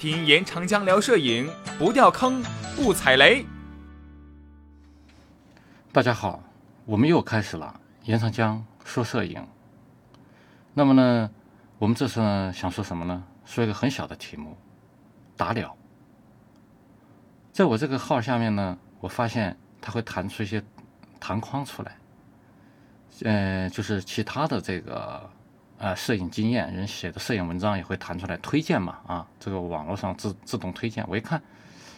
听严长江聊摄影，不掉坑，不踩雷。大家好，我们又开始了严长江说摄影。那么呢，我们这次呢想说什么呢？说一个很小的题目，打鸟。在我这个号下面呢，我发现它会弹出一些弹框出来，呃，就是其他的这个呃摄影经验人写的摄影文章也会弹出来推荐嘛啊，这个网络上自自动推荐。我一看，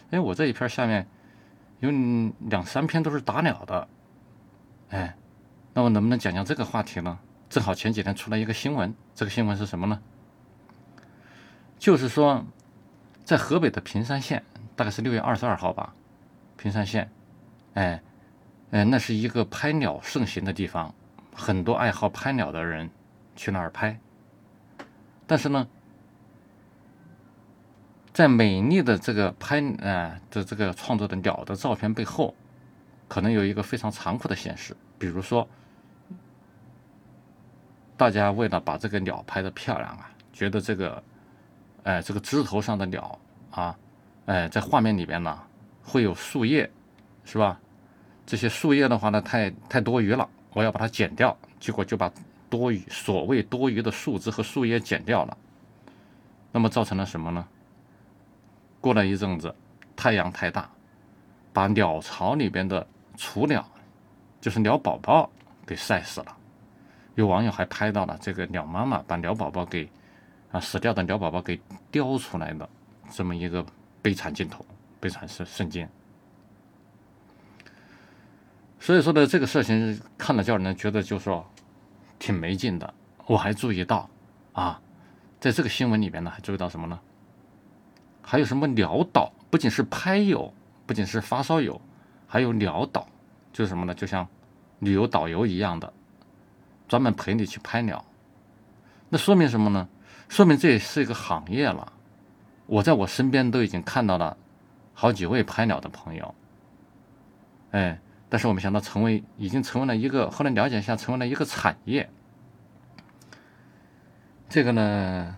哎，我这一篇下面有两三篇都是打鸟的，哎，那我能不能讲讲这个话题呢？正好前几天出来一个新闻，这个新闻是什么呢？就是说，在河北的平山县。大概是六月二十二号吧，平山县，哎，哎，那是一个拍鸟盛行的地方，很多爱好拍鸟的人去那儿拍。但是呢，在美丽的这个拍啊的这个创作的鸟的照片背后，可能有一个非常残酷的现实。比如说，大家为了把这个鸟拍的漂亮啊，觉得这个，哎，这个枝头上的鸟啊。哎，在画面里边呢，会有树叶，是吧？这些树叶的话呢，太太多余了，我要把它剪掉。结果就把多余所谓多余的树枝和树叶剪掉了。那么造成了什么呢？过了一阵子，太阳太大，把鸟巢里边的雏鸟，就是鸟宝宝，给晒死了。有网友还拍到了这个鸟妈妈把鸟宝宝给啊死掉的鸟宝宝给叼出来的这么一个。悲惨镜头，悲惨瞬瞬间。所以说呢，这个事情看了叫人觉得就是说挺没劲的。我还注意到啊，在这个新闻里边呢，还注意到什么呢？还有什么鸟岛？不仅是拍友，不仅是发烧友，还有鸟岛，就是什么呢？就像旅游导游一样的，专门陪你去拍鸟。那说明什么呢？说明这也是一个行业了。我在我身边都已经看到了好几位拍鸟的朋友，哎，但是我们想到成为已经成为了一个，后来了解一下，成为了一个产业。这个呢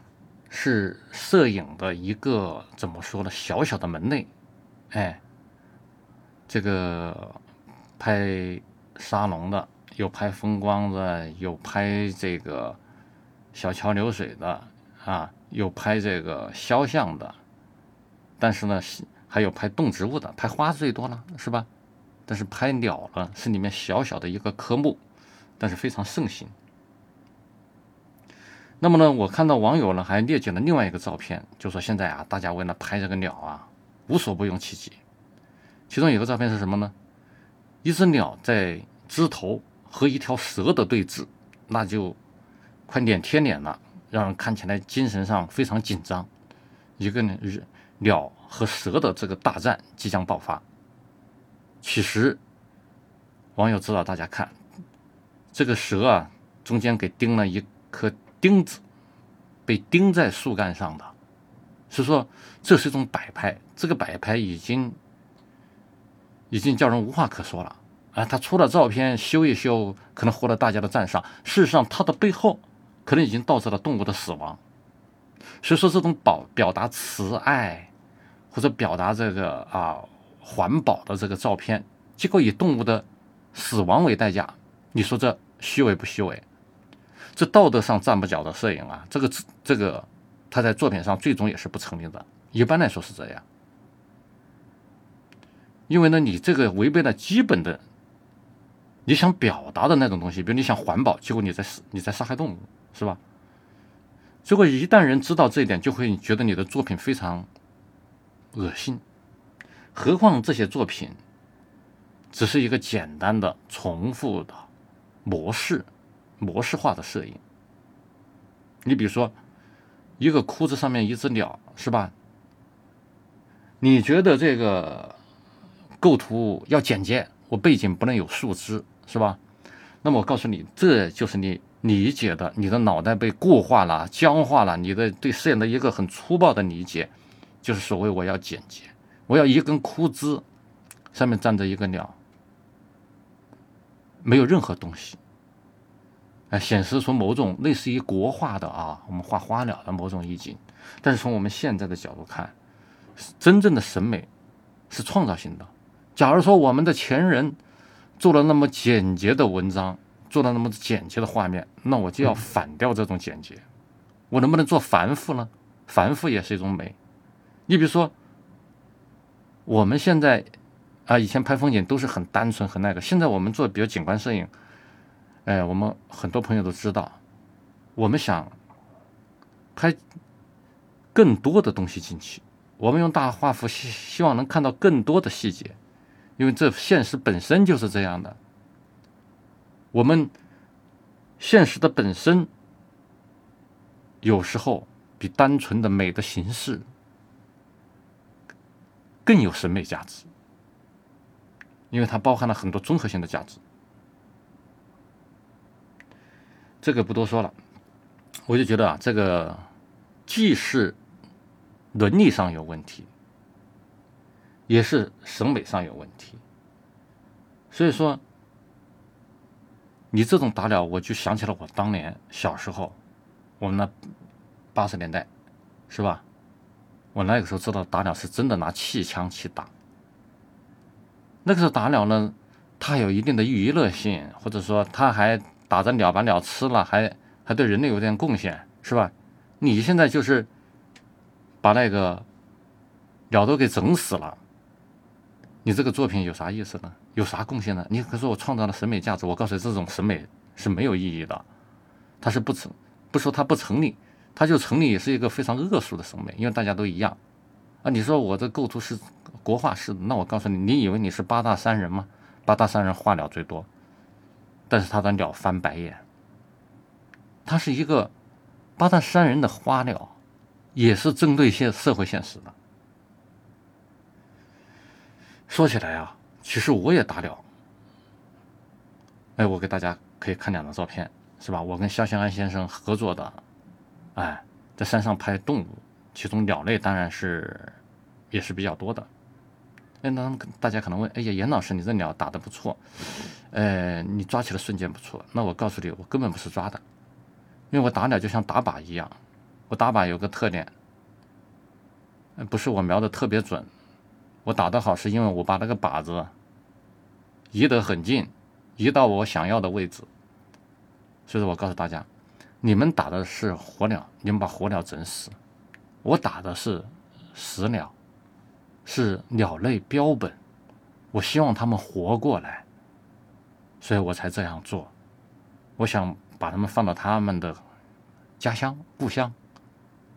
是摄影的一个怎么说呢？小小的门类，哎，这个拍沙龙的，有拍风光的，有拍这个小桥流水的啊。有拍这个肖像的，但是呢，还有拍动植物的，拍花最多了，是吧？但是拍鸟呢，是里面小小的一个科目，但是非常盛行。那么呢，我看到网友呢还列举了另外一个照片，就说现在啊，大家为了拍这个鸟啊，无所不用其极。其中有个照片是什么呢？一只鸟在枝头和一条蛇的对峙，那就快脸贴脸了。让人看起来精神上非常紧张，一个呢，鸟和蛇的这个大战即将爆发。其实，网友指导大家看，这个蛇啊，中间给钉了一颗钉子，被钉在树干上的，是说这是一种摆拍，这个摆拍已经已经叫人无话可说了啊！他出了照片修一修，可能获得大家的赞赏。事实上，他的背后。可能已经导致了动物的死亡，所以说这种表表达慈爱或者表达这个啊环保的这个照片，结果以动物的死亡为代价，你说这虚伪不虚伪？这道德上站不脚的摄影啊，这个这个他在作品上最终也是不成立的。一般来说是这样，因为呢，你这个违背了基本的你想表达的那种东西，比如你想环保，结果你在你在杀害动物。是吧？结果一旦人知道这一点，就会觉得你的作品非常恶心。何况这些作品只是一个简单的、重复的模式、模式化的摄影。你比如说，一个枯枝上面一只鸟，是吧？你觉得这个构图要简洁，我背景不能有树枝，是吧？那么我告诉你，这就是你。理解的，你的脑袋被固化了、僵化了。你的对摄影的一个很粗暴的理解，就是所谓我要简洁，我要一根枯枝，上面站着一个鸟，没有任何东西。呃，显示出某种类似于国画的啊，我们画花鸟的某种意境。但是从我们现在的角度看，真正的审美是创造性的。假如说我们的前人做了那么简洁的文章，做了那么简洁的画面，那我就要反掉这种简洁。我能不能做繁复呢？繁复也是一种美。你比如说，我们现在啊，以前拍风景都是很单纯很那个，现在我们做比如景观摄影。哎，我们很多朋友都知道，我们想拍更多的东西进去，我们用大画幅希希望能看到更多的细节，因为这现实本身就是这样的。我们现实的本身有时候比单纯的美的形式更有审美价值，因为它包含了很多综合性的价值。这个不多说了，我就觉得啊，这个既是伦理上有问题，也是审美上有问题。所以说，你这种打鸟，我就想起了我当年小时候，我们那八十年代，是吧？我那个时候知道打鸟是真的拿气枪去打。那个时候打鸟呢，它有一定的娱乐性，或者说它还。打着鸟把鸟吃了，还还对人类有点贡献，是吧？你现在就是把那个鸟都给整死了，你这个作品有啥意思呢？有啥贡献呢？你可说我创造了审美价值，我告诉你，这种审美是没有意义的，它是不成，不说它不成立，它就成立也是一个非常恶俗的审美，因为大家都一样啊。你说我这构图是国画式的，那我告诉你，你以为你是八大山人吗？八大山人画鸟最多。但是他的鸟翻白眼，他是一个八大山人的花鸟，也是针对现社会现实的。说起来啊，其实我也打鸟。哎，我给大家可以看两张照片，是吧？我跟肖兴安先生合作的，哎，在山上拍动物，其中鸟类当然是也是比较多的。哎，那大家可能问，哎呀，严老师，你这鸟打的不错，呃，你抓起来瞬间不错。那我告诉你，我根本不是抓的，因为我打鸟就像打靶一样，我打靶有个特点，不是我瞄的特别准，我打得好是因为我把那个靶子移得很近，移到我想要的位置。所以说我告诉大家，你们打的是活鸟，你们把活鸟整死；我打的是死鸟。是鸟类标本，我希望它们活过来，所以我才这样做。我想把它们放到他们的家乡、故乡，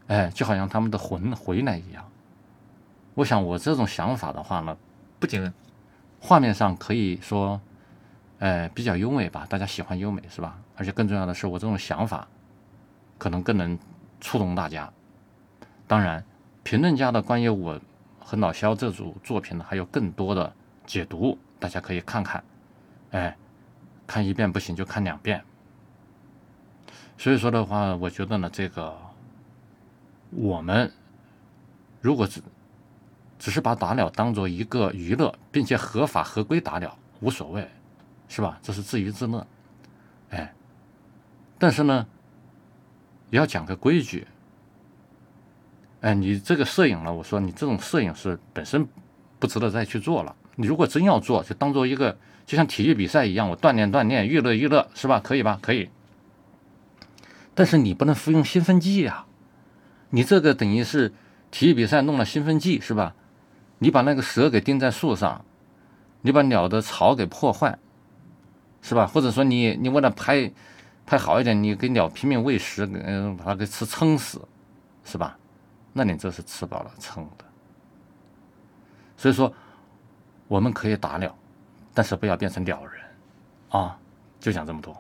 哎，就好像他们的魂回来一样。我想我这种想法的话呢，不仅画面上可以说，呃，比较优美吧，大家喜欢优美是吧？而且更重要的是，我这种想法可能更能触动大家。当然，评论家的关于我。和老肖这组作品呢，还有更多的解读，大家可以看看。哎，看一遍不行就看两遍。所以说的话，我觉得呢，这个我们如果只只是把打鸟当做一个娱乐，并且合法合规打鸟无所谓，是吧？这是自娱自乐。哎，但是呢，也要讲个规矩。哎，你这个摄影了？我说你这种摄影是本身不值得再去做了。你如果真要做，就当做一个就像体育比赛一样，我锻炼锻炼，娱乐娱乐，是吧？可以吧？可以。但是你不能服用兴奋剂呀！你这个等于是体育比赛弄了兴奋剂，是吧？你把那个蛇给钉在树上，你把鸟的巢给破坏，是吧？或者说你你为了拍拍好一点，你给鸟拼命喂食，嗯，把它给吃撑死，是吧？那你这是吃饱了撑的，所以说我们可以打鸟，但是不要变成鸟人，啊，就讲这么多。